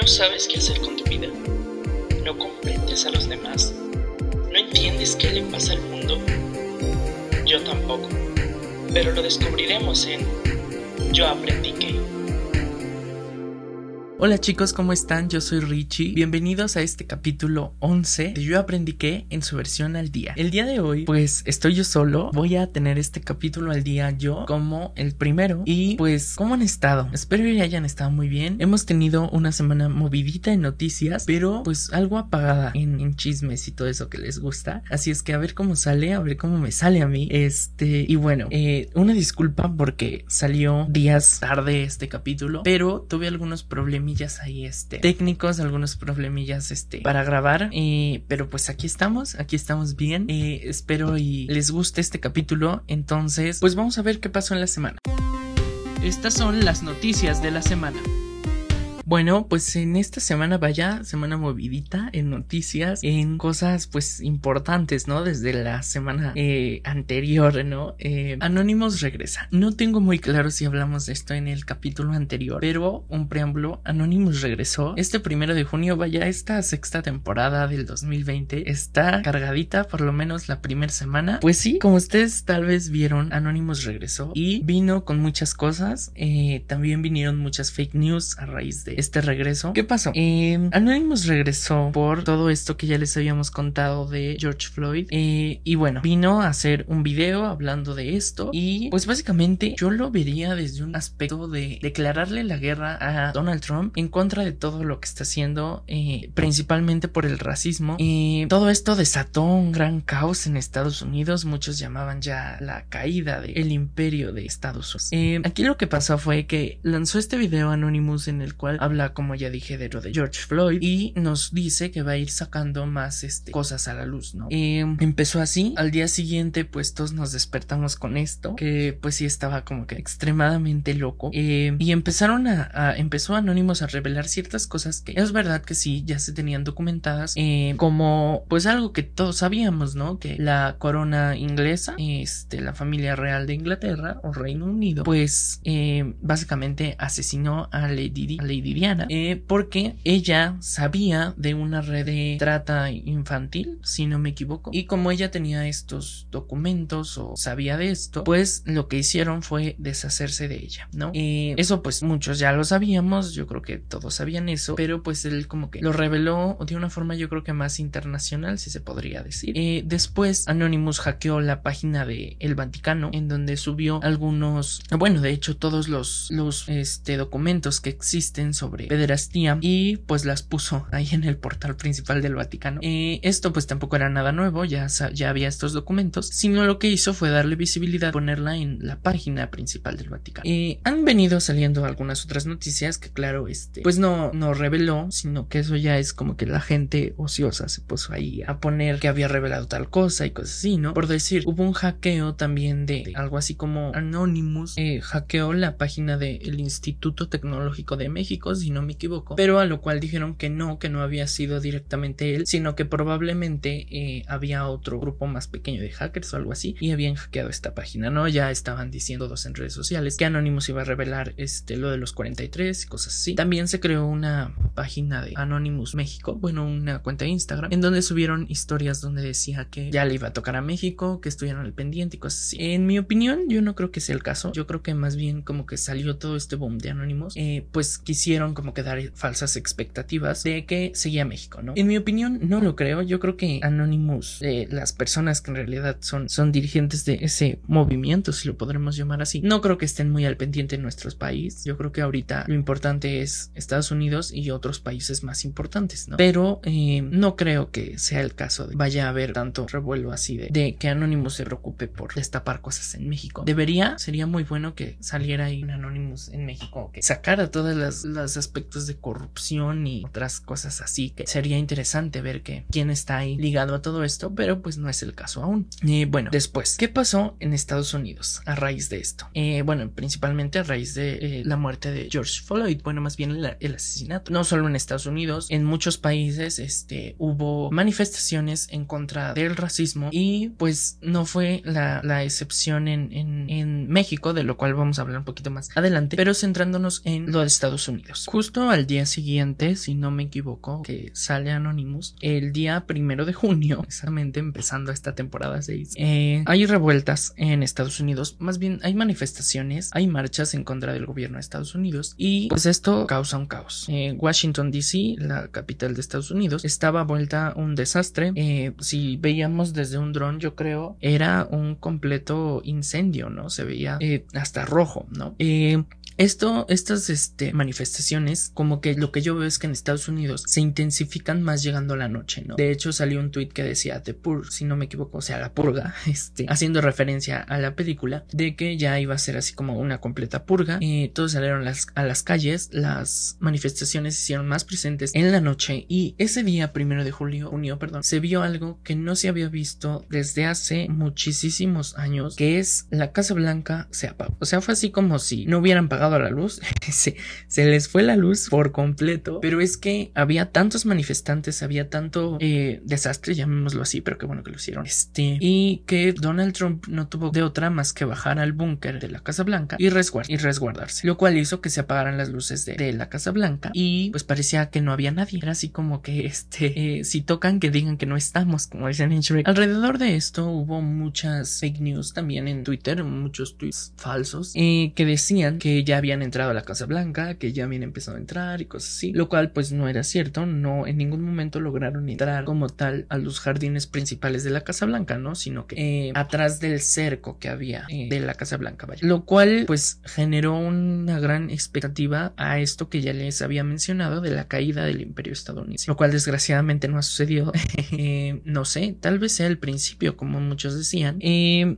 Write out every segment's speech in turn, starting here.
No sabes qué hacer con tu vida. No comprendes a los demás. No entiendes qué le pasa al mundo. Yo tampoco. Pero lo descubriremos en Yo aprendí que... Hola chicos, ¿cómo están? Yo soy Richie. Bienvenidos a este capítulo 11 de Yo aprendí que en su versión al día. El día de hoy, pues estoy yo solo. Voy a tener este capítulo al día yo como el primero. Y pues, ¿cómo han estado? Espero que hayan estado muy bien. Hemos tenido una semana movidita en noticias, pero pues algo apagada en, chismes y todo eso que les gusta. Así es que a ver cómo sale, a ver cómo me sale a mí. Este, y bueno, eh, una disculpa porque salió días tarde este capítulo, pero tuve algunos problemas ahí este técnicos, algunos problemillas este para grabar, eh, pero pues aquí estamos, aquí estamos bien. Eh, espero y les guste este capítulo. Entonces, pues vamos a ver qué pasó en la semana. Estas son las noticias de la semana. Bueno, pues en esta semana vaya, semana movidita en noticias, en cosas pues importantes, ¿no? Desde la semana eh, anterior, ¿no? Eh, Anónimos regresa. No tengo muy claro si hablamos de esto en el capítulo anterior, pero un preámbulo, Anonymous regresó. Este primero de junio, vaya, esta sexta temporada del 2020 está cargadita, por lo menos la primera semana. Pues sí, como ustedes tal vez vieron, Anonymous regresó y vino con muchas cosas. Eh, también vinieron muchas fake news a raíz de este regreso. ¿Qué pasó? Eh, Anonymous regresó por todo esto que ya les habíamos contado de George Floyd. Eh, y bueno, vino a hacer un video hablando de esto. Y pues básicamente yo lo vería desde un aspecto de declararle la guerra a Donald Trump en contra de todo lo que está haciendo, eh, principalmente por el racismo. Y todo esto desató un gran caos en Estados Unidos. Muchos llamaban ya la caída del imperio de Estados Unidos. Eh, aquí lo que pasó fue que lanzó este video Anonymous en el cual habla, como ya dije, de lo de George Floyd y nos dice que va a ir sacando más este, cosas a la luz, ¿no? Eh, empezó así, al día siguiente pues todos nos despertamos con esto, que pues sí estaba como que extremadamente loco eh, y empezaron a, empezó Anónimos a revelar ciertas cosas que es verdad que sí, ya se tenían documentadas, eh, como pues algo que todos sabíamos, ¿no? Que la corona inglesa, este, la familia real de Inglaterra o Reino Unido, pues básicamente asesinó a Lady, a Lady Eh, porque ella sabía de una red de trata infantil, si no me equivoco, y como ella tenía estos documentos o sabía de esto, pues lo que hicieron fue deshacerse de ella, ¿no? Eh, eso pues muchos ya lo sabíamos, yo creo que todos sabían eso, pero pues él como que lo reveló de una forma yo creo que más internacional, si se podría decir. Eh, después Anonymous hackeó la página de el Vaticano, en donde subió algunos, bueno, de hecho todos los, los este, documentos que existen sobre pederastía y pues las puso ahí en el portal principal del Vaticano. Eh, esto pues tampoco era nada nuevo, ya, ya había estos documentos, sino lo que hizo fue darle visibilidad, ponerla en la página principal del Vaticano. Eh, han venido saliendo algunas otras noticias que claro, este, pues no, no reveló, sino que eso ya es como que la gente ociosa se puso ahí a poner que había revelado tal cosa y cosas así, ¿no? Por decir, hubo un hackeo también de, algo así como Anonymous, eh, hackeó la página del Instituto Tecnológico de México, si no me equivoco, pero a lo cual dijeron que no, que no había sido directamente él, sino que probablemente eh, había otro grupo más pequeño de hackers o algo así y habían hackeado esta página, ¿no? Ya estaban diciendo dos en redes sociales que Anonymous iba a revelar este, lo de los 43 y cosas así. También se creó una página de Anonymous México, bueno, una cuenta de Instagram, en donde subieron historias donde decía que ya le iba a tocar a México, que estuvieran al pendiente y cosas así. En mi opinión, yo no creo que sea el caso. Yo creo que más bien como que salió todo este boom de Anonymous, eh, pues quisieron como que dar falsas expectativas de que seguía México, ¿no? En mi opinión, no lo creo. Yo creo que Anonymous, eh, las personas que en realidad son, son dirigentes de ese movimiento, si lo podremos llamar así, no creo que estén muy al pendiente en nuestros países. Yo creo que ahorita lo importante es Estados Unidos y otros países más importantes, ¿no? Pero eh, no creo que sea el caso de vaya a haber tanto revuelo así de, de que Anonymous se preocupe por destapar cosas en México. Debería, sería muy bueno que saliera ahí un Anonymous en México, que sacara todos aspectos de corrupción y otras cosas así que sería interesante ver que quién está ahí ligado a todo esto, pero pues no es el caso aún. Y bueno, después, ¿qué pasó en Estados Unidos a raíz de esto? Eh, bueno, principalmente a raíz de eh, la muerte de George Floyd, bueno, más bien el, asesinato. No solo en Estados Unidos, en muchos países este, hubo manifestaciones en contra del racismo y pues no fue la, excepción en, México, de lo cual vamos a hablar un poquito más adelante, pero centrándonos en lo de Estados Unidos. Justo al día siguiente, si no me equivoco, que sale Anonymous, el día primero de junio, exactamente empezando esta temporada 6, eh, hay revueltas en Estados Unidos, más bien hay manifestaciones, hay marchas en contra del gobierno de Estados Unidos y pues esto causa un caos. Eh, Washington DC, la capital de Estados Unidos, estaba vuelta un desastre. Eh, si veíamos desde un dron, yo creo, era un completo incendio, ¿no? Se veía hasta rojo, ¿no? Esto, estas este, manifestaciones, como que lo que yo veo es que en Estados Unidos se intensifican más llegando a la noche, ¿no? De hecho, salió un tweet que decía The Pur, si no me equivoco, o sea, la purga, este, haciendo referencia a la película, de que ya iba a ser así como una completa purga. y todos salieron a las calles, las manifestaciones se hicieron más presentes en la noche y ese día, primero de julio, junio, perdón, se vio algo que no se había visto desde hace muchísimos años, que es la Casa Blanca se apagó. O sea, fue así como si no hubieran pagado a la luz, se, se, les fue la luz por completo, pero es que había tantos manifestantes, había tanto eh, desastre, llamémoslo así, pero qué bueno que lo hicieron, este, y que Donald Trump no tuvo de otra más que bajar al búnker de la Casa Blanca y, y, resguardarse, lo cual hizo que se apagaran las luces de, de, la Casa Blanca y pues parecía que no había nadie, era así como que este, eh, si tocan que digan que no estamos, como dicen en Shrek. Alrededor de esto hubo muchas fake news también en Twitter, muchos tweets falsos, eh, que decían que ya habían entrado a la Casa Blanca, que ya habían empezado a entrar y cosas así, lo cual pues no era cierto, no en ningún momento lograron entrar como tal a los jardines principales de la Casa Blanca, ¿no? Sino que eh, atrás del cerco que había eh, de la Casa Blanca, vaya. Lo cual pues generó una gran expectativa a esto que ya les había mencionado de la caída del imperio estadounidense, lo cual desgraciadamente no ha sucedido, eh, no sé, tal vez sea el principio como muchos decían.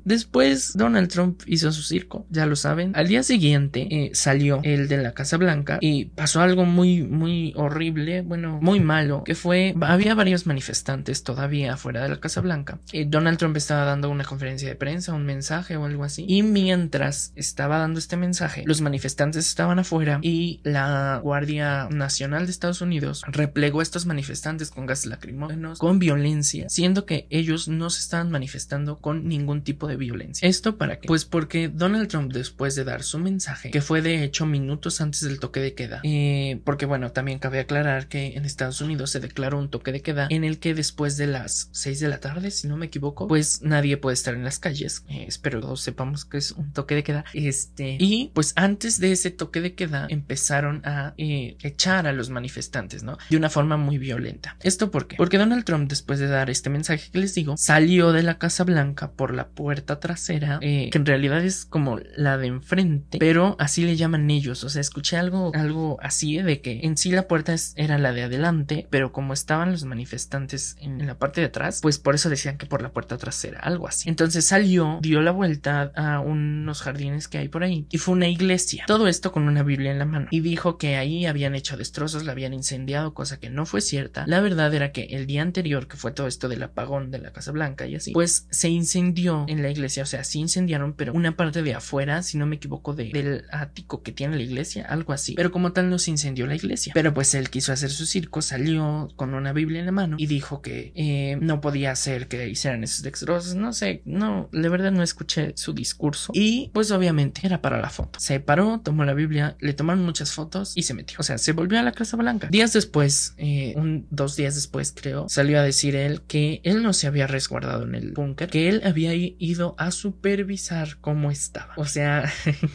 después Donald Trump hizo su circo, ya lo saben, al día siguiente salió el de la Casa Blanca y pasó algo muy, muy horrible, bueno, muy malo, que fue, había varios manifestantes todavía fuera de la Casa Blanca. Y Donald Trump estaba dando una conferencia de prensa, un mensaje o algo así. Y mientras estaba dando este mensaje, los manifestantes estaban afuera y la Guardia Nacional de Estados Unidos replegó a estos manifestantes con gases lacrimógenos, con violencia, siendo que ellos no se estaban manifestando con ningún tipo de violencia. ¿Esto para qué? Pues porque Donald Trump, después de dar su mensaje, que fue de hecho minutos antes del toque de queda. Eh, porque bueno, también cabe aclarar que en Estados Unidos se declaró un toque de queda en el que después de las 6 de la tarde, si no me equivoco, pues nadie puede estar en las calles. Eh, espero que sepamos que es un toque de queda. Este, y pues antes de ese toque de queda empezaron a eh, echar a los manifestantes, ¿no? De una forma muy violenta. ¿Esto por qué? Porque Donald Trump, después de dar este mensaje que les digo, salió de la Casa Blanca por la puerta trasera, que en realidad es como la de enfrente, pero así le llaman ellos. O sea, escuché algo, algo así de que en sí la puerta era la de adelante, pero como estaban los manifestantes en, la parte de atrás, pues por eso decían que por la puerta trasera, algo así. Entonces salió, dio la vuelta a unos jardines que hay por ahí y fue una iglesia. Todo esto con una Biblia en la mano. Y dijo que ahí habían hecho destrozos, la habían incendiado, cosa que no fue cierta. La verdad era que el día anterior, que fue todo esto del apagón de la Casa Blanca y así, pues se incendió en la iglesia. O sea, sí incendiaron, pero una parte de afuera, si no me equivoco, del que tiene la iglesia, algo así. Pero como tal no se incendió la iglesia. Pero pues él quiso hacer su circo, salió con una Biblia en la mano y dijo que eh, no podía hacer que hicieran esos destrozos. No sé, no, de verdad no escuché su discurso. Y pues obviamente era para la foto. Se paró, tomó la Biblia, le tomaron muchas fotos y se metió. O sea, se volvió a la Casa Blanca. Días después, eh, un, dos días después creo, salió a decir él que él no se había resguardado en el búnker, que él había ido a supervisar cómo estaba. O sea,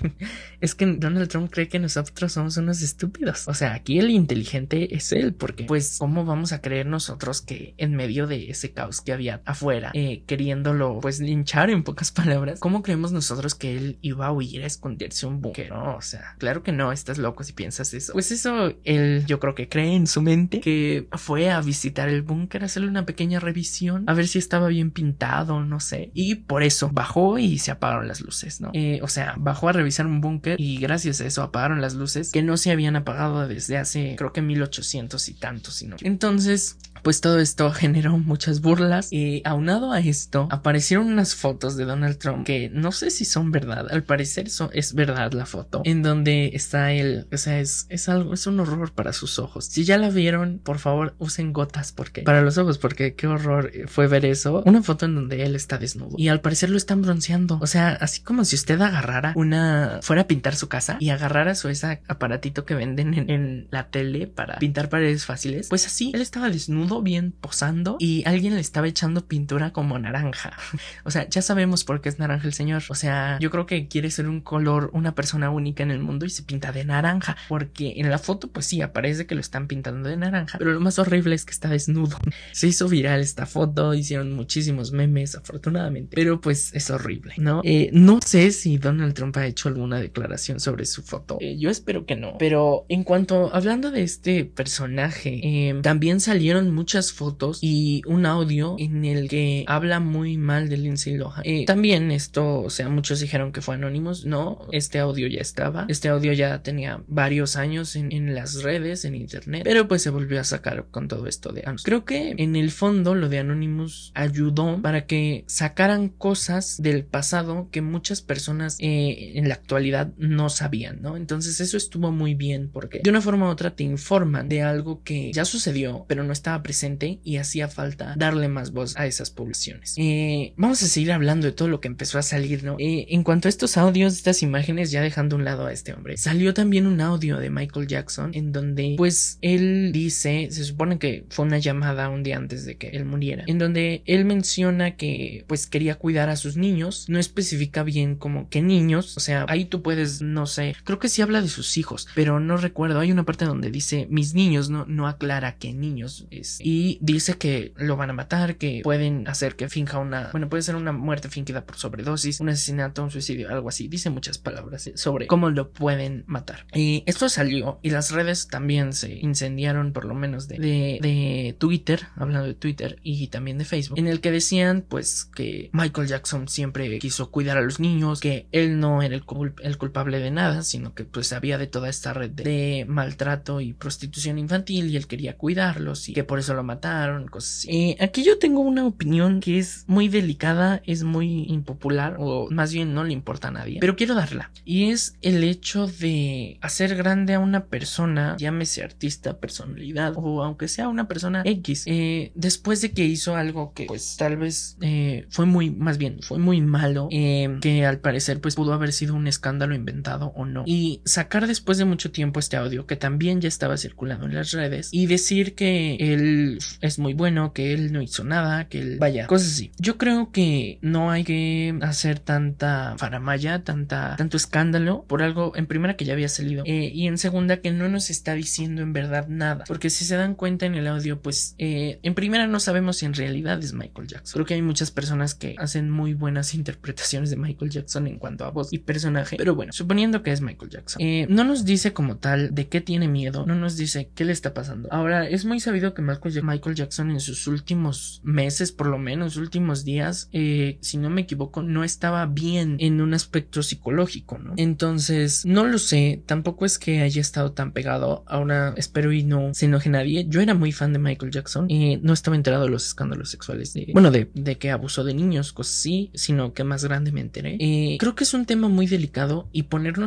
es que Donald Trump cree que nosotros somos unos estúpidos. O sea, aquí el inteligente es él, porque pues, ¿cómo vamos a creer nosotros que en medio de ese caos que había afuera, eh, queriéndolo pues linchar en pocas palabras, ¿cómo creemos nosotros que él iba a huir a esconderse un búnker? O sea, claro que no, estás loco si piensas eso. Pues eso, él yo creo que cree en su mente que fue a visitar el búnker, hacerle una pequeña revisión, a ver si estaba bien pintado, no sé. Y por eso bajó y se apagaron las luces, ¿no? Eh, o sea, bajó a revisar un búnker y gracias a eso apagaron las luces que no se habían apagado desde hace creo que 1800 y tantos, sino entonces pues todo esto generó muchas burlas y aunado a esto aparecieron unas fotos de Donald Trump que no sé si son verdad, al parecer eso es verdad la foto, en donde está él, o sea, es, es algo, es un horror para sus ojos. Si ya la vieron, por favor usen gotas porque para los ojos, porque qué horror fue ver eso. Una foto en donde él está desnudo y al parecer lo están bronceando, o sea, así como si usted agarrara una, fuera a pintar su casa y agarrara su ese aparatito que venden en, en la tele para pintar paredes fáciles, pues así, él estaba desnudo, bien posando y alguien le estaba echando pintura como naranja. o sea, ya sabemos por qué es naranja el señor. O sea, yo creo que quiere ser un color, una persona única en el mundo y se pinta de naranja, porque en la foto pues sí aparece que lo están pintando de naranja, pero lo más horrible es que está desnudo. se hizo viral esta foto, hicieron muchísimos memes, afortunadamente, pero pues es horrible, ¿no? Eh, no sé si Donald Trump ha hecho alguna declaración sobre su foto. Eh, yo espero que no, pero en cuanto hablando de este personaje, eh, también salieron muchas fotos y un audio en el que habla muy mal de Lindsay Lohan. Eh, también esto, o sea, muchos dijeron que fue Anonymous. No, este audio ya estaba. Este audio ya tenía varios años en, en las redes, en internet, pero pues se volvió a sacar con todo esto de Anonymous. Creo que en el fondo lo de Anonymous ayudó para que sacaran cosas del pasado que muchas personas eh, en la actualidad no sabían, ¿no? Entonces eso estuvo muy bien porque de una forma u otra te informan de algo que ya sucedió, pero no estaba presente y hacía falta darle más voz a esas poblaciones. Eh, vamos a seguir hablando de todo lo que empezó a salir, ¿no? Eh, en cuanto a estos audios, estas imágenes, ya dejando un lado a este hombre, salió también un audio de Michael Jackson en donde, pues, él dice, se supone que fue una llamada un día antes de que él muriera, en donde él menciona que, pues, quería cuidar a sus niños, no especifica bien como qué niños, o sea, ahí tú puedes, no sé, creo que sí habla de sus hijos, pero no recuerdo, hay una parte donde dice mis niños, no, no aclara qué niños es, y dice que lo van a matar, que pueden hacer que finja una, bueno, puede ser una muerte fingida por sobredosis, un asesinato, un suicidio, algo así. Dice muchas palabras sobre cómo lo pueden matar. Y esto salió y las redes también se incendiaron, por lo menos de, de, Twitter, hablando de Twitter y también de Facebook, en el que decían pues que Michael Jackson siempre quiso cuidar a los niños, que él no era el, el culpable de nada, sino que pues había de toda esta red de, maltrato y prostitución infantil y él quería cuidarlos y que por eso lo mataron, cosas así. Eh, aquí yo tengo una opinión que es muy delicada, es muy impopular o más bien no le importa a nadie, pero quiero darla. Y es el hecho de hacer grande a una persona, llámese artista, personalidad o aunque sea una persona X, eh, después de que hizo algo que pues tal vez eh, fue muy, más bien fue muy malo, que al parecer pues pudo haber sido un escándalo inventado o no. Y sacar después de mucho tiempo este audio que también ya estaba circulando en las redes y decir que él es muy bueno, que él no hizo nada, que él vaya, cosas así. Yo creo que no hay que hacer tanta faramaya, tanta, tanto escándalo por algo en primera que ya había salido eh, y en segunda que no nos está diciendo en verdad nada. Porque si se dan cuenta en el audio, pues eh, en primera no sabemos si en realidad es Michael Jackson. Creo que hay muchas personas que hacen muy buenas interpretaciones de Michael Jackson en cuanto a voz y personaje. Pero bueno, suponiendo que es Michael Jackson, eh, no nos dice como tal de qué tiene miedo, no nos dice qué le está pasando. Ahora, es muy sabido que Michael Jackson en sus últimos meses, por lo menos últimos días, eh, si no me equivoco, no estaba bien en un aspecto psicológico, ¿no? Entonces, no lo sé, tampoco es que haya estado tan pegado. Ahora espero y no se enoje nadie. Yo era muy fan de Michael Jackson y no estaba enterado de los escándalos sexuales de, bueno, de, de que abusó de niños, cosas así, sino que más grande me enteré. Eh, creo que es un tema muy delicado y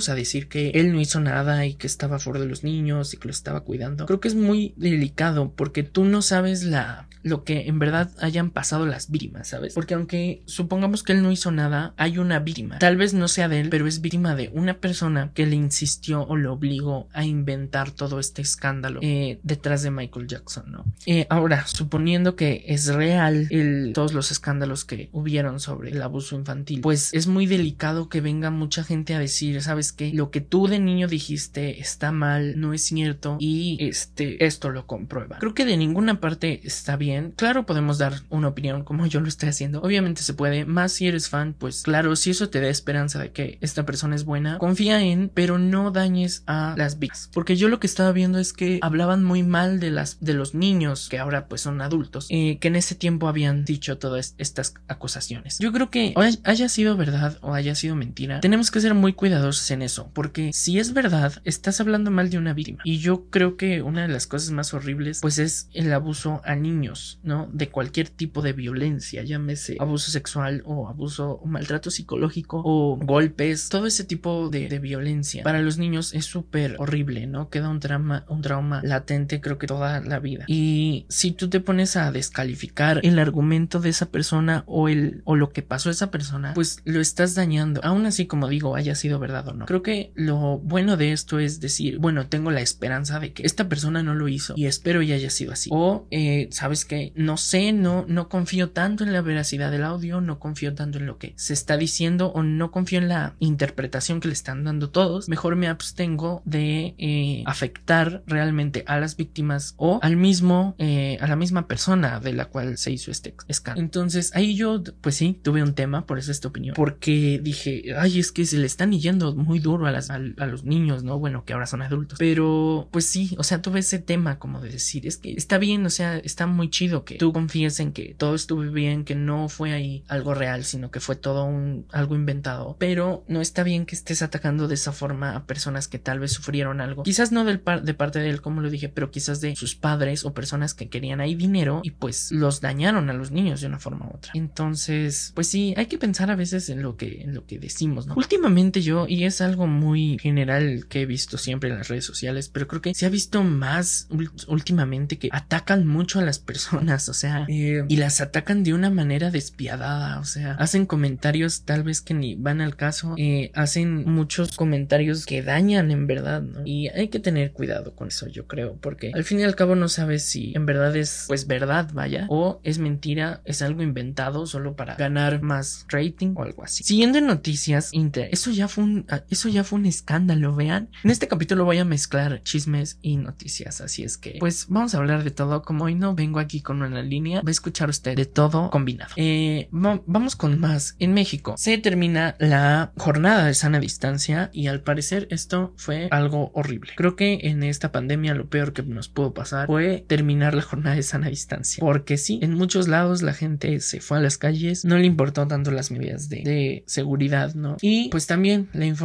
a decir que él no hizo nada y que estaba fuera de los niños y que lo estaba cuidando, creo que es muy delicado porque tú no sabes la lo que en verdad hayan pasado las víctimas, ¿sabes? Porque aunque supongamos que él no hizo nada, hay una víctima. Tal vez no sea de él, pero es víctima de una persona que le insistió o le obligó a inventar todo este escándalo eh, detrás de Michael Jackson, ¿no? Eh, ahora, suponiendo que es real el, todos los escándalos que hubieron sobre el abuso infantil, pues es muy delicado que venga mucha gente a decir, ¿sabes qué? Lo que tú de niño dijiste está mal, no es cierto y este, esto lo comprueba. Creo que de ninguna parte está bien Claro, podemos dar una opinión como yo lo estoy haciendo. Obviamente se puede, más si eres fan, pues claro, si eso te da esperanza de que esta persona es buena, confía en, pero no dañes a las víctimas. Porque yo lo que estaba viendo es que hablaban muy mal de las de los niños que ahora pues son adultos, eh, que en ese tiempo habían dicho todas estas acusaciones. Yo creo que haya sido verdad o haya sido mentira, tenemos que ser muy cuidadosos en eso, porque si es verdad, estás hablando mal de una víctima. Y yo creo que una de las cosas más horribles pues es el abuso a niños, ¿no? De cualquier tipo de violencia, llámese abuso sexual o abuso o maltrato psicológico o golpes, todo ese tipo de, violencia para los niños es súper horrible, ¿no? Queda un trauma, un trauma latente creo que toda la vida. Y si tú te pones a descalificar el argumento de esa persona o el o lo que pasó a esa persona, pues lo estás dañando. Aún así, como digo, haya sido verdad Creo que lo bueno de esto es decir, bueno, tengo la esperanza de que esta persona no lo hizo y espero y haya sido así. O, eh, sabes que no sé, no, no confío tanto en la veracidad del audio, no confío tanto en lo que se está diciendo o no confío en la interpretación que le están dando todos. Mejor me abstengo de eh, afectar realmente a las víctimas o al mismo, eh, a la misma persona de la cual se hizo este escándalo. Entonces ahí yo, pues sí, tuve un tema, por eso esta opinión, porque dije, ay, es que se le están yendo muy duro a, las, a, los niños, ¿no? Bueno, que ahora son adultos. Pero, pues sí, o sea, tuve ese tema como de decir, es que está bien, o sea, está muy chido que tú confíes en que todo estuvo bien, que no fue ahí algo real, sino que fue todo un algo inventado. Pero no está bien que estés atacando de esa forma a personas que tal vez sufrieron algo. Quizás no del par de parte de él, como lo dije, pero quizás de sus padres o personas que querían ahí dinero y pues los dañaron a los niños de una forma u otra. Entonces, pues sí, hay que pensar a veces en lo que, en lo que decimos, ¿no? Últimamente yo, y es algo muy general que he visto siempre en las redes sociales, pero creo que se ha visto más últimamente que atacan mucho a las personas, o sea, eh, y las atacan de una manera despiadada, o sea, hacen comentarios tal vez que ni van al caso, eh, hacen muchos comentarios que dañan en verdad, ¿no? Y hay que tener cuidado con eso, yo creo, porque al fin y al cabo no sabes si en verdad es, pues, verdad, vaya, o es mentira, es algo inventado solo para ganar más rating o algo así. Siguiendo en noticias, Inter, eso ya fue un, eso ya fue un escándalo, vean. En este capítulo voy a mezclar chismes y noticias, así es que, pues, vamos a hablar de todo. Como hoy no vengo aquí con una línea, va a escuchar usted de todo combinado. Eh, vamos con más. En México se termina la jornada de sana distancia y al parecer esto fue algo horrible. Creo que en esta pandemia lo peor que nos pudo pasar fue terminar la jornada de sana distancia. Porque sí, en muchos lados la gente se fue a las calles, no le importó tanto las medidas de, de seguridad, ¿no? Y pues también la información,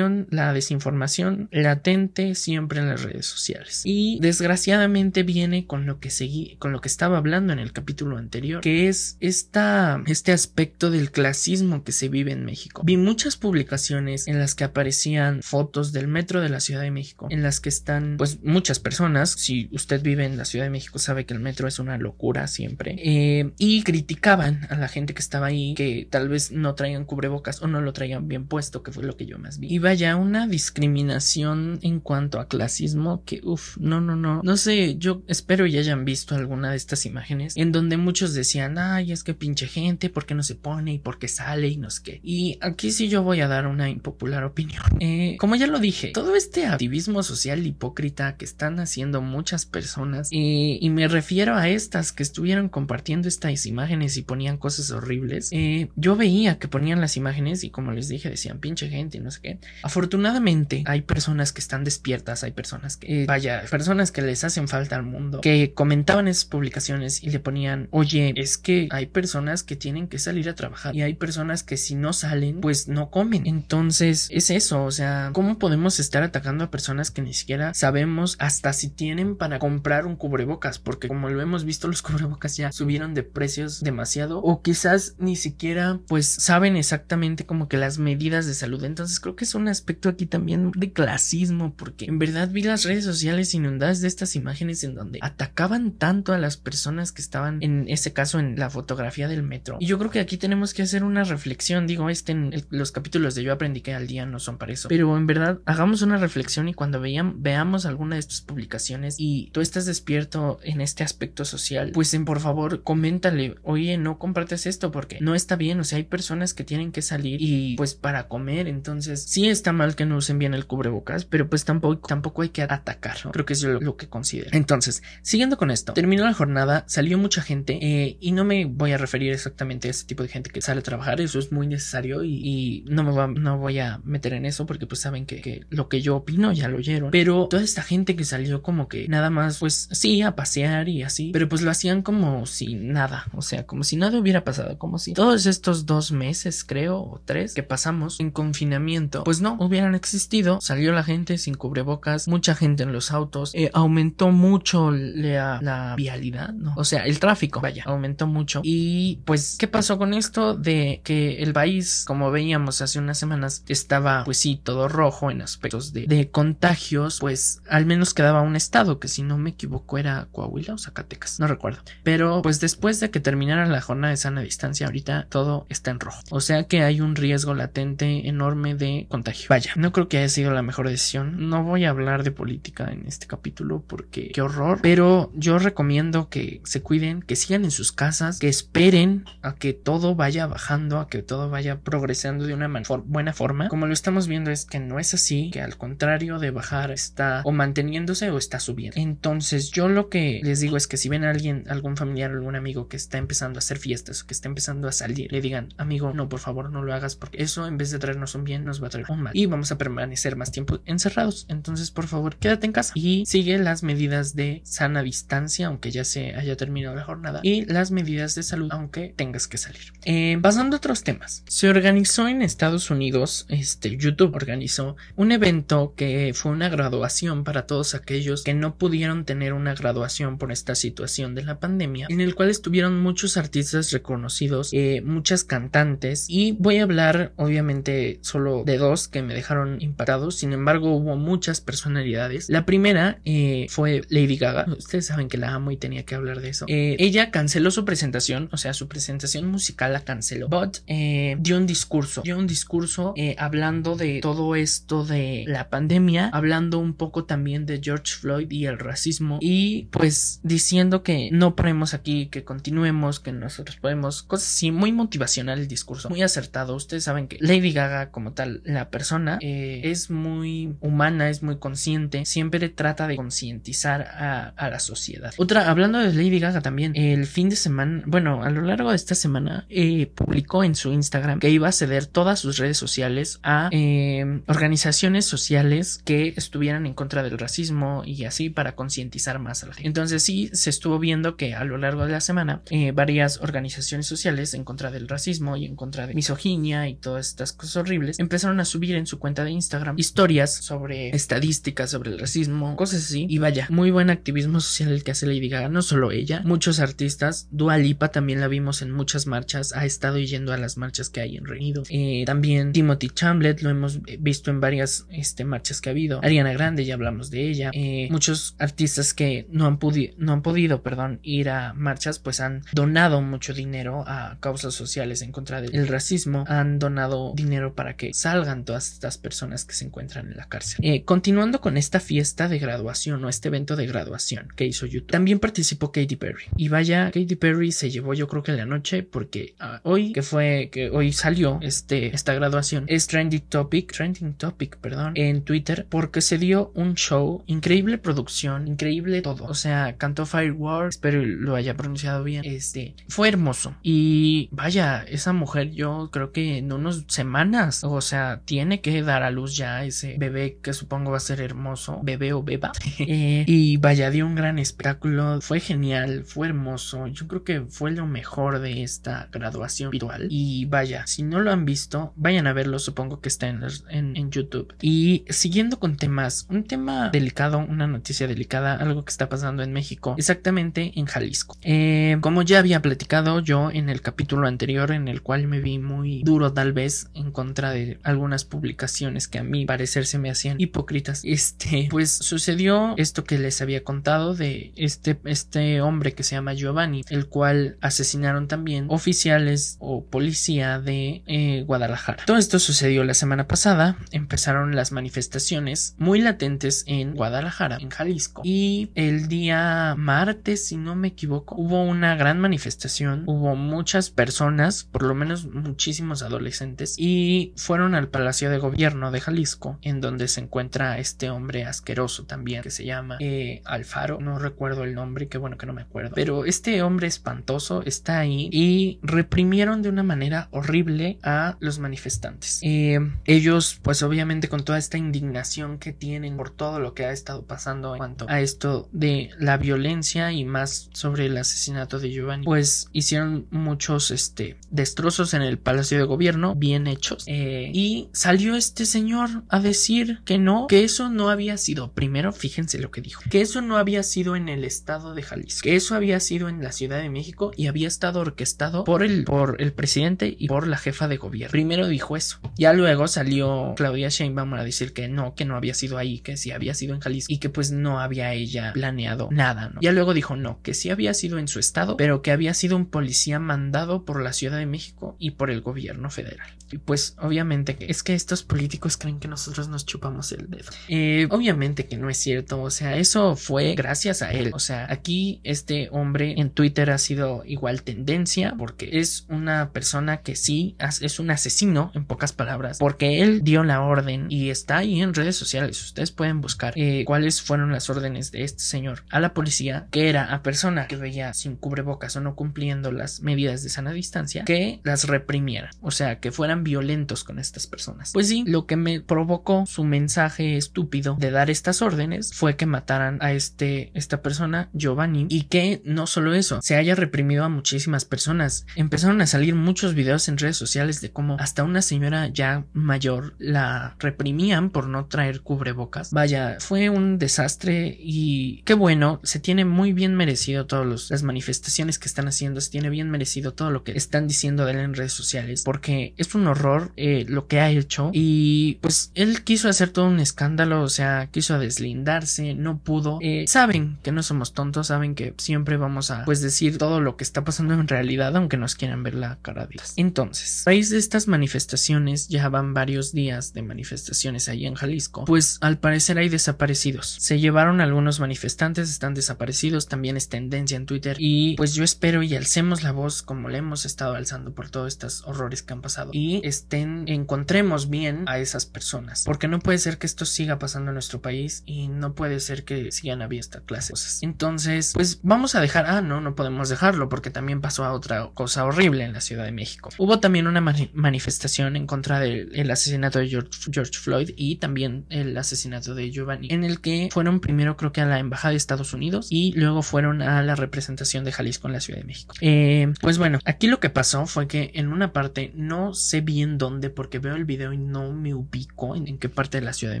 la desinformación latente siempre en las redes sociales. Y desgraciadamente viene con lo que seguí, con lo que estaba hablando en el capítulo anterior, que es esta, este aspecto del clasismo que se vive en México. Vi muchas publicaciones en las que aparecían fotos del metro de la Ciudad de México, en las que están, pues, muchas personas. Si usted vive en la Ciudad de México, sabe que el metro es una locura siempre. Eh, y criticaban a la gente que estaba ahí, que tal vez no traían cubrebocas o no lo traían bien puesto, que fue lo que yo Y vaya, una discriminación en cuanto a clasismo que, uff, no, no, no. No sé, yo espero ya hayan visto alguna de estas imágenes en donde muchos decían, ay, es que pinche gente, ¿por qué no se pone y por qué sale y no sé qué? Y aquí sí yo voy a dar una impopular opinión. Eh, como ya lo dije, todo este activismo social hipócrita que están haciendo muchas personas, eh, y me refiero a estas que estuvieron compartiendo estas imágenes y ponían cosas horribles, eh, yo veía que ponían las imágenes y como les dije, decían pinche gente no sé Afortunadamente hay personas que están despiertas, hay personas que, vaya, personas que les hacen falta al mundo, que comentaban esas publicaciones y le ponían, oye, es que hay personas que tienen que salir a trabajar y hay personas que si no salen, pues no comen. Entonces, es eso, o sea, ¿cómo podemos estar atacando a personas que ni siquiera sabemos hasta si tienen para comprar un cubrebocas? Porque como lo hemos visto, los cubrebocas ya subieron de precios demasiado o quizás ni siquiera pues saben exactamente como que las medidas de salud. Entonces, creo que es un aspecto aquí también de clasismo porque en verdad vi las redes sociales inundadas de estas imágenes en donde atacaban tanto a las personas que estaban en ese caso en la fotografía del metro. Y yo creo que aquí tenemos que hacer una reflexión. Digo, este en los capítulos de Yo aprendí que al día no son para eso. Pero en verdad, hagamos una reflexión y cuando vean, veamos alguna de estas publicaciones y tú estás despierto en este aspecto social, pues en por favor, coméntale, oye, no compartes esto porque no está bien. O sea, hay personas que tienen que salir y pues para comer. Entonces, sí está mal que no usen bien el cubrebocas, pero pues tampoco, tampoco hay que atacar. Creo que es lo, que considero. Entonces, siguiendo con esto, terminó la jornada, salió mucha gente eh, y no me voy a referir exactamente a ese tipo de gente que sale a trabajar, eso es muy necesario y, no me va, no voy a meter en eso porque pues saben que, lo que yo opino ya lo oyeron, pero toda esta gente que salió como que nada más pues sí a pasear y así, pero pues lo hacían como si nada, o sea, como si nada hubiera pasado, como si todos estos dos meses creo o tres que pasamos en confinamiento pues no hubieran existido, salió la gente sin cubrebocas, mucha gente en los autos, eh, aumentó mucho la vialidad, ¿no? O sea, el tráfico, vaya, aumentó mucho. Y pues, ¿qué pasó con esto? De que el país, como veíamos hace unas semanas, estaba pues sí, todo rojo en aspectos de, de contagios, pues al menos quedaba un estado, que si no me equivoco era Coahuila o Zacatecas, no recuerdo. Pero pues después de que terminara la jornada de sana distancia, ahorita todo está en rojo. O sea que hay un riesgo latente enorme de contagio. Vaya, no creo que haya sido la mejor decisión. No voy a hablar de política en este capítulo porque qué horror. Pero yo recomiendo que se cuiden, que sigan en sus casas, que esperen a que todo vaya bajando, a que todo vaya progresando de una buena forma. Como lo estamos viendo es que no es así, que al contrario de bajar está o manteniéndose o está subiendo. Entonces yo lo que les digo es que si ven a alguien, algún familiar algún amigo que está empezando a hacer fiestas o que está empezando a salir, le digan, amigo, no, por favor, no lo hagas porque eso en vez de traernos un bien nos va a traer un mal y vamos a permanecer más tiempo encerrados. Entonces, por favor, quédate en casa y sigue las medidas de sana distancia, aunque ya se haya terminado la jornada, y las medidas de salud, aunque tengas que salir. Eh, pasando a otros temas, se organizó en Estados Unidos, este YouTube organizó un evento que fue una graduación para todos aquellos que no pudieron tener una graduación por esta situación de la pandemia, en el cual estuvieron muchos artistas reconocidos, eh, muchas cantantes, y voy a hablar obviamente solo de dos que me dejaron impactados, sin embargo hubo muchas personalidades. La primera eh, fue Lady Gaga, ustedes saben que la amo y tenía que hablar de eso. Eh, ella canceló su presentación, o sea, su presentación musical la canceló, but dio un discurso, dio un discurso hablando de todo esto de la pandemia, hablando un poco también de George Floyd y el racismo y pues diciendo que no paremos aquí, que continuemos, que nosotros podemos, cosas así, muy motivacional el discurso, muy acertado. Ustedes saben que Lady Gaga como tal, la persona eh, es muy humana, es muy consciente, siempre trata de concientizar a, la sociedad. Otra, hablando de Lady Gaga también, el fin de semana, bueno, a lo largo de esta semana eh, publicó en su Instagram que iba a ceder todas sus redes sociales a eh, organizaciones sociales que estuvieran en contra del racismo y así para concientizar más a la gente. Entonces sí se estuvo viendo que a lo largo de la semana varias organizaciones sociales en contra del racismo y en contra de misoginia y todas estas cosas horribles empezaron a subir en su cuenta de Instagram historias sobre estadísticas sobre el racismo, cosas así. Y vaya, muy buen activismo social el que hace Lady Gaga, no solo ella, muchos artistas. Dua Lipa también la vimos en muchas marchas, ha estado yendo a las marchas que hay en Reino eh, también Timothy Chamblet lo hemos visto en varias este, marchas que ha habido. Ariana Grande, ya hablamos de ella. Eh, muchos artistas que no han, no han podido perdón, ir a marchas, pues han donado mucho dinero a causas sociales en contra del racismo. Han donado dinero para que salgan todas estas personas que se encuentran en la cárcel. Eh, continuando con esta fiesta de graduación o este evento de graduación que hizo YouTube, también participó Katy Perry. Y vaya, Katy Perry se llevó yo creo que la noche porque ah, hoy, que fue, que hoy salió este, esta graduación, es trending topic, trending topic, perdón, en Twitter porque se dio un show, increíble producción, increíble todo. O sea, cantó Fireworks, espero lo haya pronunciado bien. Este, fue hermoso. Y vaya, esa mujer yo creo que en unas semanas, o sea, tiene que dar a luz ya ese bebé que supongo va a ser hermoso, bebé o beba. Eh, y vaya, dio un gran espectáculo, fue genial, fue hermoso. Yo creo que fue lo mejor de esta graduación virtual. Y vaya, si no lo han visto, vayan a verlo, supongo que está en, en YouTube. Y siguiendo con temas, un tema delicado, una noticia delicada, algo que está pasando en México, exactamente en Jalisco. Eh, como ya había platicado yo en el capítulo anterior, en el cual me vi muy duro tal vez en contra de algunas publicaciones que a mí parecer se me hacían hipócritas, este, pues sucedió esto que les había contado de este, este hombre que se llama Giovanni, el cual asesinaron también oficiales o policía de eh, Guadalajara. Todo esto sucedió la semana pasada, empezaron las manifestaciones muy latentes en Guadalajara, en Jalisco, y el día martes, si no me equivoco, hubo una gran manifestación, hubo muchas personas, por lo menos muchísimos adolescentes, y fueron al Palacio de Gobierno de Jalisco, en donde se encuentra este hombre asqueroso también, que se llama eh, Alfaro, no recuerdo el nombre, qué bueno que no me acuerdo, pero este hombre espantoso está ahí y reprimieron de una manera horrible a los manifestantes. Eh, ellos, pues obviamente con toda esta indignación que tienen por todo lo que ha estado pasando en cuanto a esto de la violencia y más sobre el asesinato de Giovanni, pues hicieron muchos este, destrozos en el Palacio de Gobierno, bien hechos, eh, y salió este señor a decir que no, que eso no había sido, primero fíjense lo que dijo, que eso no había sido en el estado de Jalisco, que eso había sido en la Ciudad de México y había estado orquestado por el, por el presidente y por la jefa de gobierno. Primero dijo eso, ya luego salió Claudia Sheinbaum a decir que no, que no había sido ahí, que sí había sido en Jalisco y que pues no había ella planeado nada, ¿no? Ya luego dijo no, que sí había sido en su estado, pero que había sido un policía mandado por la Ciudad de México y por el gobierno federal. Y pues obviamente es que estos políticos creen que nosotros nos chupamos el dedo. Eh, obviamente que no es cierto, o sea, eso fue gracias a él. O sea, aquí este hombre en Twitter ha sido igual tendencia porque es una persona que sí es un asesino, en pocas palabras, porque él dio la orden y está ahí en redes sociales. Ustedes pueden buscar eh, cuáles fueron las órdenes de este señor a la policía, que era a persona que veía sin cubrebocas o no cumpliendo las medidas de sana distancia, que las reprimiera, o sea, que fueran violentos con estas personas. Pues sí, lo que me provocó su mensaje estúpido de dar estas órdenes fue que mataran a este esta persona Giovanni y que no solo eso, se haya reprimido a muchísimas personas. Empezaron a salir muchos videos en redes sociales de cómo hasta una señora ya mayor la reprimían por no traer cubrebocas. Vaya, fue un desastre y qué bueno, se tiene muy bien merecido todas las manifestaciones que están haciendo, se tiene bien merecido todo lo que están diciendo de él en redes sociales porque es un horror eh, lo que ha hecho y pues él quiso hacer todo un escándalo, o sea, quiso deslindarse, no pudo. Eh, saben que no somos tontos, saben que siempre vamos a pues decir todo lo que está pasando en realidad, aunque nos quieran ver la cara de Entonces, a raíz de estas manifestaciones, ya van varios días de manifestaciones ahí en Jalisco, pues al parecer hay desaparecidos. Se llevaron algunos manifestantes, están desaparecidos, también es tendencia en Twitter y pues yo espero y alcemos la voz como le hemos estado alzando por todos estos horrores que han pasado y estén, encontremos bien a esas personas, porque no puede ser que esto siga pasando en nuestro país y no puede ser que sigan habiendo esta clase de cosas. Entonces, pues vamos a dejar, ah, no, no podemos dejarlo porque también pasó a otra cosa horrible en la Ciudad de México. Hubo también una manifestación en contra del asesinato de George, Floyd y también el asesinato de Giovanni, en el que fueron primero creo que a la Embajada de Estados Unidos y luego fueron a la representación de Jalisco en la Ciudad de México. Eh, pues bueno, aquí lo que pasó fue que en una parte no sé bien dónde porque veo el video y no me ubico en, qué parte de la Ciudad de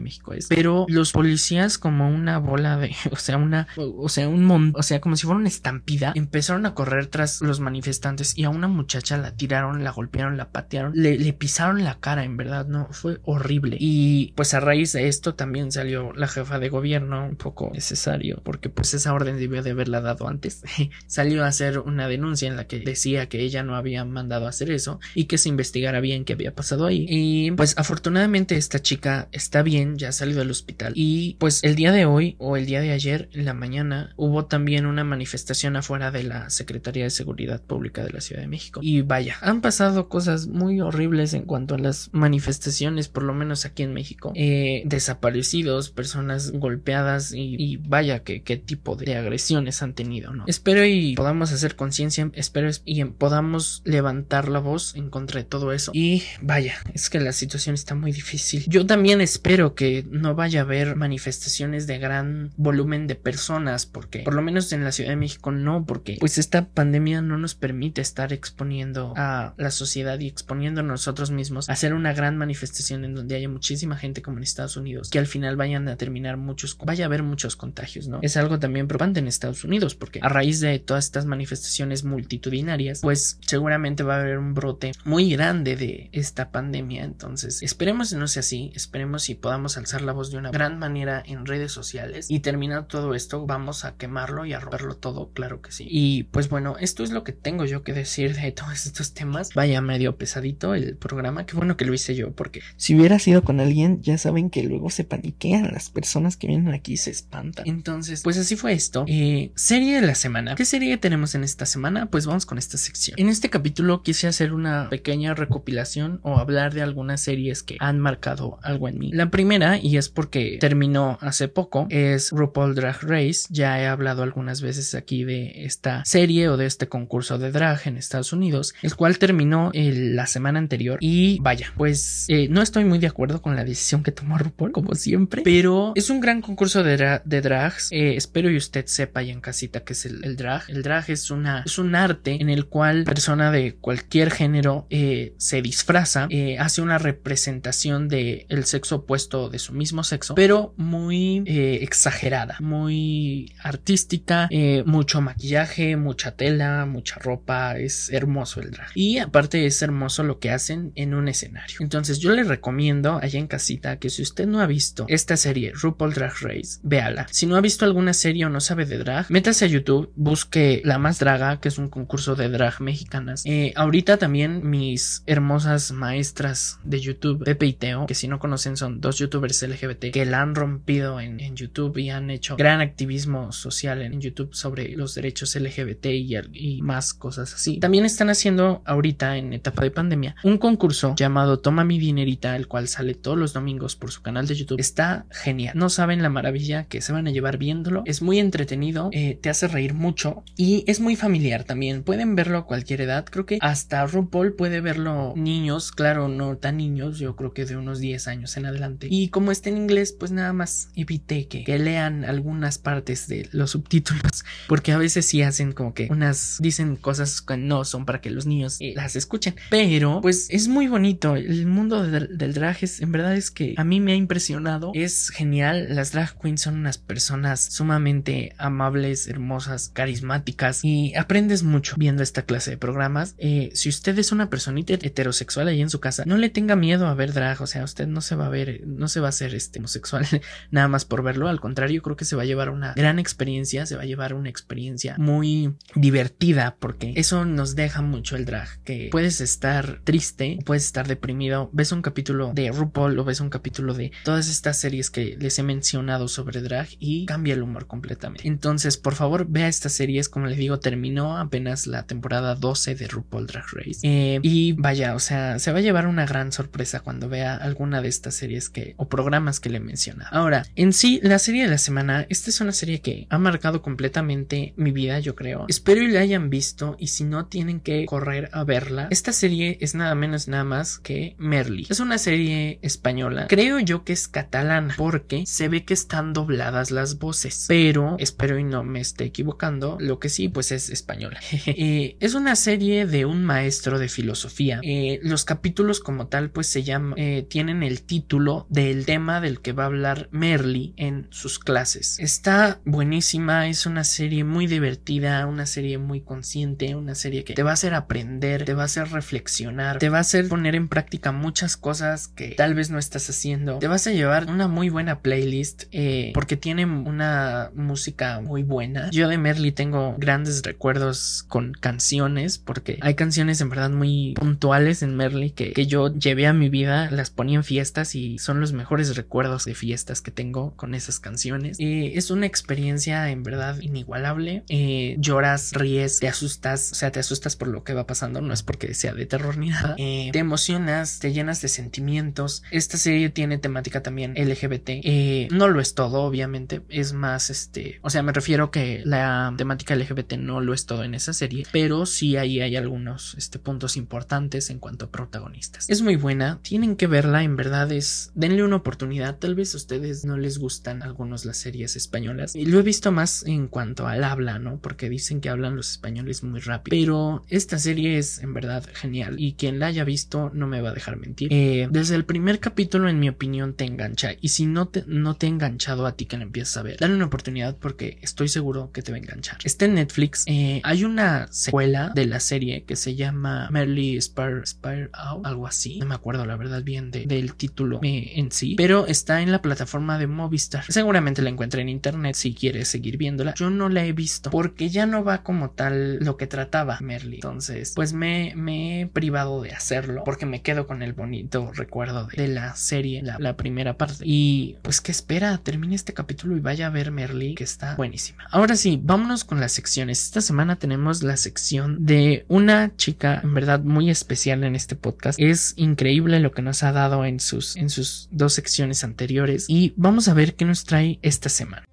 México es, pero los policías como una bola de, o sea, una, o sea, un mon, o sea, como si fuera una estampida, empezaron a correr tras los manifestantes y a una muchacha la tiraron, la golpearon, la patearon, le, pisaron la cara, en verdad, no, fue horrible. Y pues a raíz de esto también salió la jefa de gobierno, un poco necesario, porque pues esa orden debió de haberla dado antes. salió a hacer una denuncia en la que decía que ella no había mandado hacer eso y que se investigara bien qué había pasado ahí. Pues afortunadamente esta chica está bien, ya salió del hospital. Y pues el día de hoy o el día de ayer, en la mañana, hubo también una manifestación afuera de la Secretaría de Seguridad Pública de la Ciudad de México. Y vaya, han pasado cosas muy horribles en cuanto a las manifestaciones, por lo menos aquí en México. Eh, desaparecidos, personas golpeadas y, vaya que qué tipo de agresiones han tenido, ¿no? Espero y podamos hacer conciencia, espero y podamos levantar la voz en contra de todo eso. Y vaya, es que la situación está muy difícil. Yo también espero que no vaya a haber manifestaciones de gran volumen de personas, porque por lo menos en la Ciudad de México no, porque pues esta pandemia no nos permite estar exponiendo a la sociedad y exponiendo a nosotros mismos a hacer una gran manifestación en donde haya muchísima gente como en Estados Unidos, que al final vayan a terminar muchos, vaya a haber muchos contagios, ¿no? Es algo también preocupante en Estados Unidos, porque a raíz de todas estas manifestaciones multitudinarias, pues seguramente va a haber un brote muy grande de esta pandemia, entonces esperemos que no sea así, esperemos y podamos alzar la voz de una gran manera en redes sociales y terminar todo esto, vamos a quemarlo y a romperlo todo, claro que sí. Y pues bueno, esto es lo que tengo yo que decir de todos estos temas. Vaya medio pesadito el programa, qué bueno que lo hice yo, porque si hubiera sido con alguien, ya saben que luego se paniquean las personas que vienen aquí se espantan. Entonces, pues así fue esto. Eh, serie de la semana. ¿Qué serie tenemos en esta semana? Pues vamos con esta sección. En este capítulo quise hacer una pequeña recopilación o hablar de algunas series que han marcado algo en mí. La primera, y es porque terminó hace poco, es RuPaul Drag Race. Ya he hablado algunas veces aquí de esta serie o de este concurso de drag en Estados Unidos, el cual terminó la semana anterior. Y vaya, pues eh, no estoy muy de acuerdo con la decisión que tomó RuPaul, como siempre, pero es un gran concurso de, de drags. Eh, espero y usted sepa ya en casita que es el, drag. El drag es, una, es un arte en el cual persona de cualquier género eh, se disfraza, hace una representación del el sexo opuesto de su mismo sexo, pero muy exagerada, muy artística, eh, mucho maquillaje, mucha tela, mucha ropa, es hermoso el drag. Y aparte es hermoso lo que hacen en un escenario. Entonces yo le recomiendo allá en casita que si usted no ha visto esta serie RuPaul Drag Race, véala. Si no ha visto alguna serie o no sabe de drag, métase a YouTube, busque La Más Draga, que es un concurso de drag mexicanas. Eh, ahorita también mis hermosas maestras de YouTube, Pepe y Teo, que si no conocen son dos youtubers LGBT que la han rompido en, YouTube y han hecho gran activismo social en YouTube sobre los derechos LGBT y, y más cosas así. También están haciendo ahorita en etapa de pandemia un concurso llamado Toma mi dinerita, el cual sale todos los domingos por su canal de YouTube. Está genial. No saben la maravilla que se van a llevar viéndolo. Es muy entretenido, eh, te hace reír mucho y es muy familiar también. Pueden verlo a cualquier edad. Creo que hasta RuPaul puede verlo niños, claro, no tan niños, yo creo que de unos 10 años en adelante. Y como está en inglés, pues nada más evite que, que lean algunas partes de los subtítulos, porque a veces sí hacen como que unas dicen cosas que no son para que los niños eh, las escuchen. Pero pues es muy bonito. El mundo del, del drag es, en verdad es que a mí me ha impresionado. Es genial. Las drag queens son unas personas sumamente amables, hermosas, carismáticas y aprendes mucho viendo esta clase de programas. Eh, si usted es una personita heterosexual ahí en su casa, no le tenga miedo a ver drag. O sea, usted no se va a ver, no se va a hacer este homosexual nada más por verlo. Al contrario, creo que se va a llevar una gran experiencia, se va a llevar una experiencia muy divertida porque eso nos deja mucho el drag. Que puedes estar triste, puedes estar deprimido, ves un capítulo de RuPaul o ves un capítulo de todas estas series que les he mencionado sobre drag y cambia el humor completamente. Entonces, por favor, vea estas series. Como les digo, terminó apenas la temporada 12 de RuPaul Drag Race. Eh, y vaya, o sea, se va a llevar una gran sorpresa cuando vea alguna de estas series que o programas que le menciona. Ahora, en sí, la serie de la semana, esta es una serie que ha marcado completamente mi vida, yo creo. Espero y la hayan visto y si no tienen que correr a verla. Esta serie es nada menos nada más que Merly. Es una serie española. Creo yo que es catalana porque se ve que están dobladas las voces, pero espero y no me esté equivocando. Lo que sí, pues es española. Eh, es una serie de un maestro de filosofía. Eh, los capítulos como tal, pues se llaman, eh, tienen el título del tema del que va a hablar Merly en sus clases. Está buenísima, es una serie muy divertida, una serie muy consciente, una serie que te va a hacer aprender, te va a hacer reflexionar, te va a hacer poner en práctica muchas cosas que tal vez no estás haciendo. Te vas a llevar una muy buena playlist porque tiene una música muy buena. Yo de Merly tengo grandes recuerdos con canciones porque hay canciones en verdad muy puntuales en Merly que, que yo llevé a mi vida, las ponía en fiestas y son los mejores recuerdos de fiestas que tengo con esas canciones. Eh, es una experiencia en verdad inigualable. Eh, lloras, ríes, te asustas, o sea, te asustas por lo que va pasando, no es porque sea de terror ni nada. Eh, te emocionas, te llenas de sentimientos. Esta serie tiene temática también LGBT. no lo es todo, obviamente, es más este, o sea, me refiero que la temática LGBT no lo es todo en esa serie, pero sí ahí hay algunos este, puntos importantes en cuanto a protagonistas. Muy buena, tienen que verla, en verdad es, denle una oportunidad, tal vez a ustedes no les gustan algunos las series españolas, y lo he visto más en cuanto al habla, ¿no? Porque dicen que hablan los españoles muy rápido, pero esta serie es en verdad genial y quien la haya visto no me va a dejar mentir. Eh, desde el primer capítulo, en mi opinión, te engancha y si no te, no te ha enganchado a ti que la empiezas a ver, dale una oportunidad porque estoy seguro que te va a enganchar. Está en Netflix, eh, hay una secuela de la serie que se llama Merely Spire, Spire Out, algo así, no me acuerdo la verdad bien del título eh, en sí, pero está en la plataforma de Movistar. Seguramente la encuentra en internet si quieres seguir viéndola. Yo no la he visto porque ya no va como tal lo que trataba Merly. Entonces, pues me, he privado de hacerlo porque me quedo con el bonito recuerdo de, la serie, la, la primera parte. Y pues, ¿qué espera? Termine este capítulo y vaya a ver Merly, que está buenísima. Ahora sí, vámonos con las secciones. Esta semana tenemos la sección de una chica en verdad muy especial en este podcast. Es increíble lo que nos ha dado en sus, en sus dos secciones anteriores y vamos a ver qué nos trae esta semana.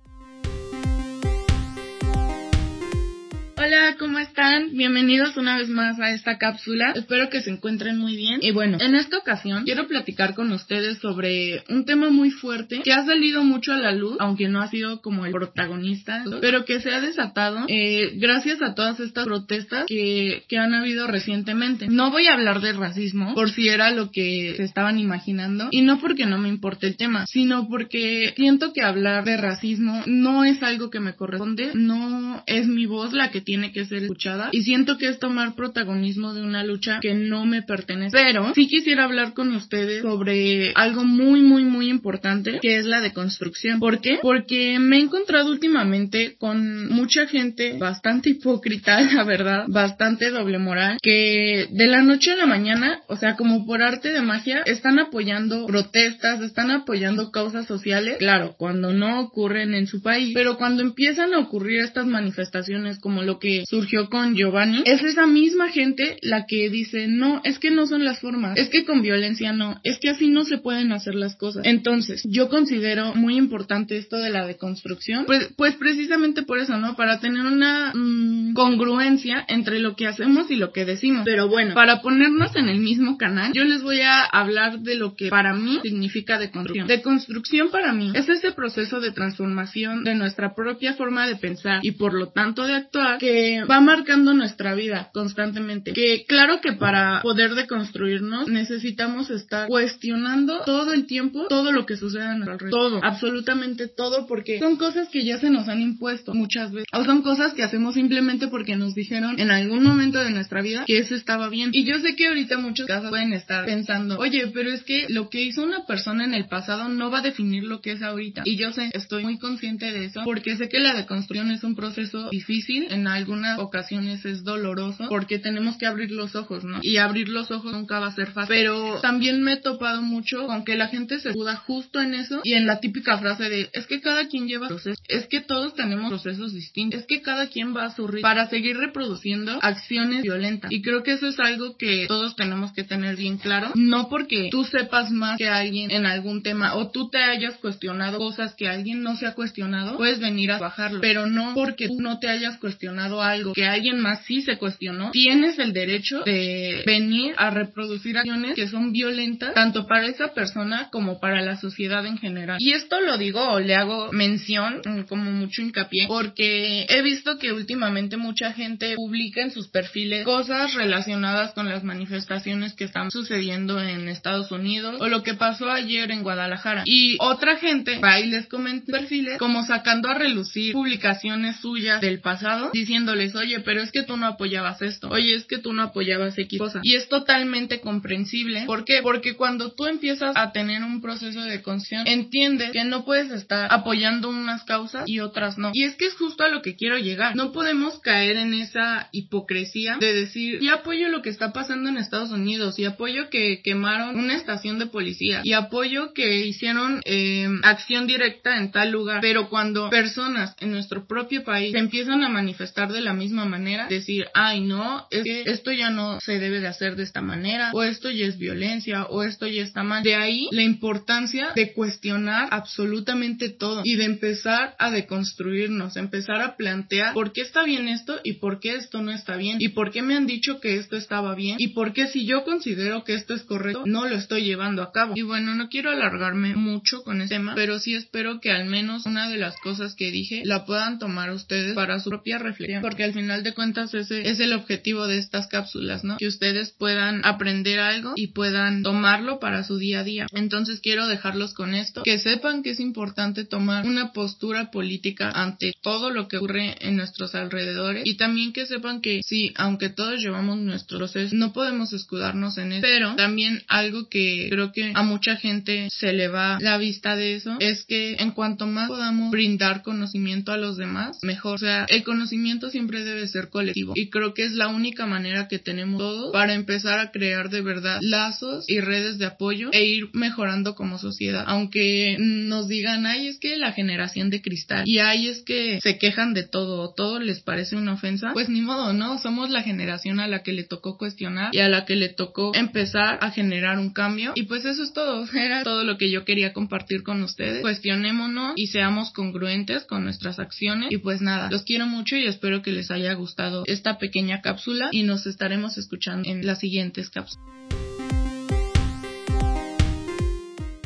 Hola, ¿cómo están? Bienvenidos una vez más a esta cápsula. Espero que se encuentren muy bien. Y bueno, en esta ocasión quiero platicar con ustedes sobre un tema muy fuerte que ha salido mucho a la luz, aunque no ha sido como el protagonista, pero que se ha desatado eh, gracias a todas estas protestas que, que han habido recientemente. No voy a hablar de racismo por si era lo que se estaban imaginando y no porque no me importe el tema, sino porque siento que hablar de racismo no es algo que me corresponde, no es mi voz la que tiene que ser escuchada y siento que es tomar protagonismo de una lucha que no me pertenece. Pero sí quisiera hablar con ustedes sobre algo muy, muy, muy importante que es la deconstrucción. ¿Por qué? Porque me he encontrado últimamente con mucha gente bastante hipócrita, la verdad, bastante doble moral, que de la noche a la mañana, o sea, como por arte de magia, están apoyando protestas, están apoyando causas sociales, claro, cuando no ocurren en su país, pero cuando empiezan a ocurrir estas manifestaciones como lo que surgió con Giovanni, es esa misma gente la que dice, no, es que no son las formas, es que con violencia no, es que así no se pueden hacer las cosas. Entonces, yo considero muy importante esto de la deconstrucción, pues, pues precisamente por eso, ¿no? Para tener una mm, congruencia entre lo que hacemos y lo que decimos. Pero bueno, para ponernos en el mismo canal, yo les voy a hablar de lo que para mí significa deconstrucción. Deconstrucción para mí es ese proceso de transformación de nuestra propia forma de pensar y por lo tanto de actuar que va marcando nuestra vida constantemente. Que claro que para poder deconstruirnos necesitamos estar cuestionando todo el tiempo todo lo que sucede en nuestro alrededor. Todo, absolutamente todo, porque son cosas que ya se nos han impuesto muchas veces. O son cosas que hacemos simplemente porque nos dijeron en algún momento de nuestra vida que eso estaba bien. Y yo sé que ahorita muchos casos pueden estar pensando, oye, pero es que lo que hizo una persona en el pasado no va a definir lo que es ahorita. Y yo sé, estoy muy consciente de eso, porque sé que la deconstrucción es un proceso difícil, en algunas ocasiones es doloroso, porque tenemos que abrir los ojos, ¿no? Y abrir los ojos nunca va a ser fácil. Pero también me he topado mucho con que la gente se duda justo en eso y en la típica frase de, es que cada quien lleva procesos, es que todos tenemos procesos distintos, es que cada quien va a su ritmo para seguir reproduciendo acciones violentas. Y creo que eso es algo que todos tenemos que tener bien claro, no porque tú sepas más que alguien en algún tema o tú te hayas cuestionado cosas que alguien no se ha cuestionado, puedes venir a bajarlo, pero no porque tú no te hayas cuestionado algo que alguien más sí se cuestionó, tienes el derecho de venir a reproducir acciones que son violentas tanto para esa persona como para la sociedad en general. Y esto lo digo le hago mención mm, como mucho hincapié porque he visto que últimamente mucha gente publica en sus perfiles cosas relacionadas con las manifestaciones que están sucediendo en Estados Unidos o lo que pasó ayer en Guadalajara. Y otra gente va y les comenta perfiles como sacando a relucir publicaciones suyas del pasado diciéndoles, oye, pero es que tú no apoyabas esto, oye, es que tú no apoyabas X cosa. Y es totalmente comprensible. ¿Por qué? Porque cuando tú empiezas a tener un proceso de conciencia, entiendes que no puedes estar apoyando unas causas y otras no. Y es que es justo a lo que quiero llegar. No podemos caer en esa hipocresía de decir, y apoyo lo que está pasando en Estados Unidos, y apoyo que quemaron una estación de policía, y apoyo que hicieron eh, acción directa en tal lugar. Pero cuando personas en nuestro propio país se empiezan a manifestar de la misma manera, decir, ay no, es que esto ya no se debe de hacer de esta manera, o esto ya es violencia, o esto ya está mal. De ahí la importancia de cuestionar absolutamente todo y de empezar a deconstruirnos, empezar a plantear por qué está bien esto y por qué esto no está bien, y por qué me han dicho que esto estaba bien, y por qué si yo considero que esto es correcto, no lo estoy llevando a cabo. Y bueno, no quiero alargarme mucho con este tema, pero sí espero que al menos una de las cosas que dije la puedan tomar ustedes para su propia reflexión, porque al final de cuentas ese es el objetivo de estas cápsulas, ¿no? Que ustedes puedan aprender algo y puedan tomarlo para su día a día. Entonces quiero dejarlos con esto, que sepan que es importante tomar una postura política ante todo lo que ocurre en nuestros alrededores y también que sepan que sí, aunque todos llevamos nuestro proceso, no podemos escudarnos en eso, pero también algo que creo que a mucha gente se le va la vista de eso es que en cuanto más podamos brindar conocimiento a los demás, mejor. O sea, el conocimiento siempre debe ser colectivo y creo que es la única manera que tenemos todos para empezar a crear de verdad lazos y redes de apoyo e ir mejorando como sociedad. Aunque nos digan, ay, es que la generación de cristal y ay, es que se quejan de todo, todo les parece una ofensa, pues ni modo, ¿no? Somos la generación a la que le tocó cuestionar y a la que le tocó empezar a generar un cambio y pues eso es todo, era todo lo que yo quería compartir con ustedes. Cuestionémonos y seamos congruentes con nuestras acciones y pues nada, los quiero mucho y espero espero que les haya gustado esta pequeña cápsula y nos estaremos escuchando en las siguientes cápsulas.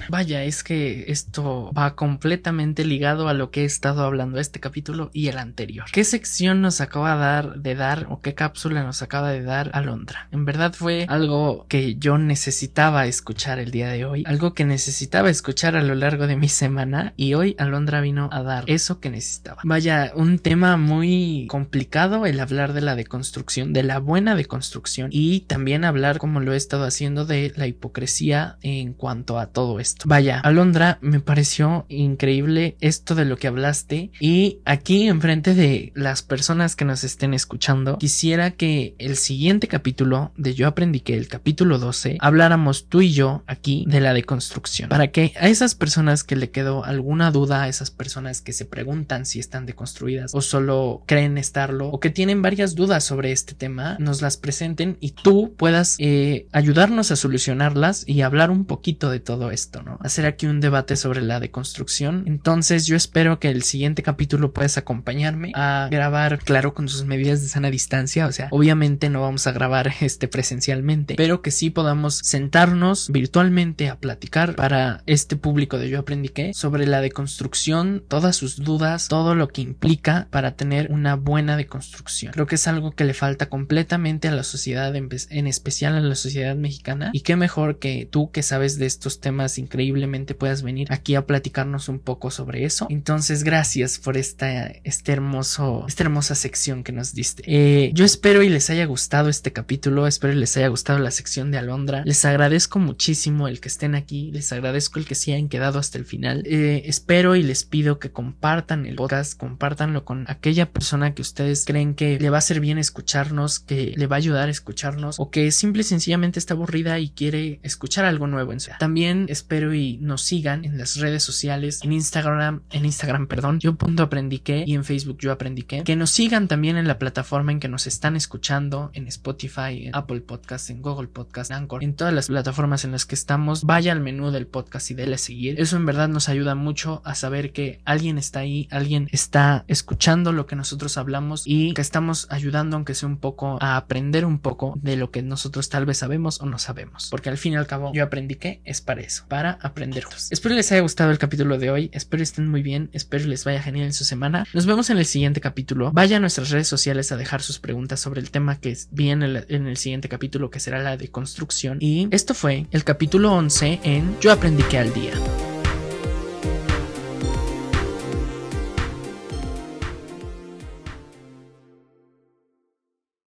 Vaya, es que esto va completamente ligado a lo que he estado hablando este capítulo y el anterior. ¿Qué sección nos acaba de dar, de dar o qué cápsula nos acaba de dar Alondra? En verdad fue algo que yo necesitaba escuchar el día de hoy, algo que necesitaba escuchar a lo largo de mi semana y hoy Alondra vino a dar eso que necesitaba. Vaya, un tema muy complicado el hablar de la deconstrucción, de la buena deconstrucción y también hablar como lo he estado haciendo de la hipocresía en cuanto a todo esto. Vaya, Alondra, me pareció increíble esto de lo que hablaste. Y aquí enfrente de las personas que nos estén escuchando, quisiera que el siguiente capítulo de Yo aprendí que el capítulo 12 habláramos tú y yo aquí de la deconstrucción, para que a esas personas que le quedó alguna duda, a esas personas que se preguntan si están deconstruidas o solo creen estarlo o que tienen varias dudas sobre este tema, nos las presenten y tú puedas eh, ayudarnos a solucionarlas y hablar un poquito de todo esto, ¿no? Hacer aquí un debate sobre la deconstrucción. Entonces yo espero que el siguiente capítulo puedas acompañarme a grabar, claro, con sus medidas de sana distancia. O sea, obviamente no vamos a grabar este presencialmente, pero que sí podamos sentarnos virtualmente a platicar para este público de Yo Aprendí que sobre la deconstrucción, todas sus dudas, todo lo que implica para tener una buena deconstrucción. Creo que es algo que le falta completamente a la sociedad, en especial a la sociedad mexicana. Y qué mejor que tú que sabes de estos temas increíbles increíblemente puedas venir aquí a platicarnos un poco sobre eso. Entonces, gracias por esta, este hermoso, esta hermosa sección que nos diste. Eh, yo espero y les haya gustado este capítulo, espero y les haya gustado la sección de Alondra. Les agradezco muchísimo el que estén aquí, les agradezco el que se hayan quedado hasta el final. Eh, espero y les pido que compartan el podcast, compartanlo con aquella persona que ustedes creen que le va a ser bien escucharnos, que le va a ayudar a escucharnos o que simple y sencillamente está aburrida y quiere escuchar algo nuevo en su. También espero y nos sigan en las redes sociales, en Instagram, en Instagram, perdón, yo punto aprendí que y en Facebook yo aprendí que, que nos sigan también en la plataforma en que nos están escuchando, en Spotify, en Apple Podcast, en Google Podcast, en Anchor, en todas las plataformas en las que estamos, vaya al menú del podcast y déle seguir. Eso en verdad nos ayuda mucho a saber que alguien está ahí, alguien está escuchando lo que nosotros hablamos y que estamos ayudando aunque sea un poco a aprender un poco de lo que nosotros tal vez sabemos o no sabemos. Porque al fin y al cabo yo aprendí que es para eso, para aprender. Espero les haya gustado el capítulo de hoy, espero estén muy bien, espero les vaya genial en su semana. Nos vemos en el siguiente capítulo. Vaya a nuestras redes sociales a dejar sus preguntas sobre el tema que viene en el siguiente capítulo que será la de construcción. Y esto fue el capítulo 11 en Yo aprendí que al día.